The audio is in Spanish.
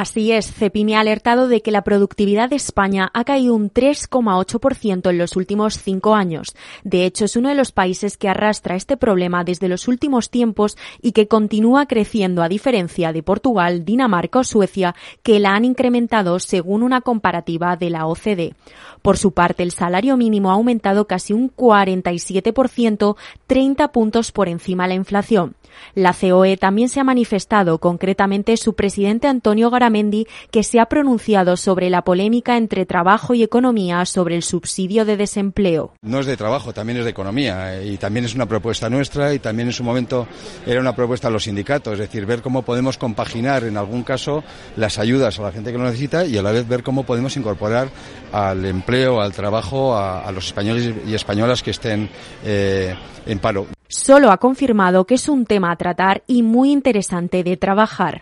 Así es, Cepimi ha alertado de que la productividad de España ha caído un 3,8% en los últimos cinco años. De hecho, es uno de los países que arrastra este problema desde los últimos tiempos y que continúa creciendo a diferencia de Portugal, Dinamarca o Suecia, que la han incrementado según una comparativa de la OCDE. Por su parte, el salario mínimo ha aumentado casi un 47%, 30 puntos por encima de la inflación. La COE también se ha manifestado, concretamente su presidente Antonio Garamendi, que se ha pronunciado sobre la polémica entre trabajo y economía sobre el subsidio de desempleo. No es de trabajo, también es de economía y también es una propuesta nuestra y también en su momento era una propuesta a los sindicatos, es decir, ver cómo podemos compaginar en algún caso las ayudas a la gente que lo necesita y a la vez ver cómo podemos incorporar al empleo, al trabajo a, los españoles y españolas que estén eh, en paro solo ha confirmado que es un tema a tratar y muy interesante de trabajar.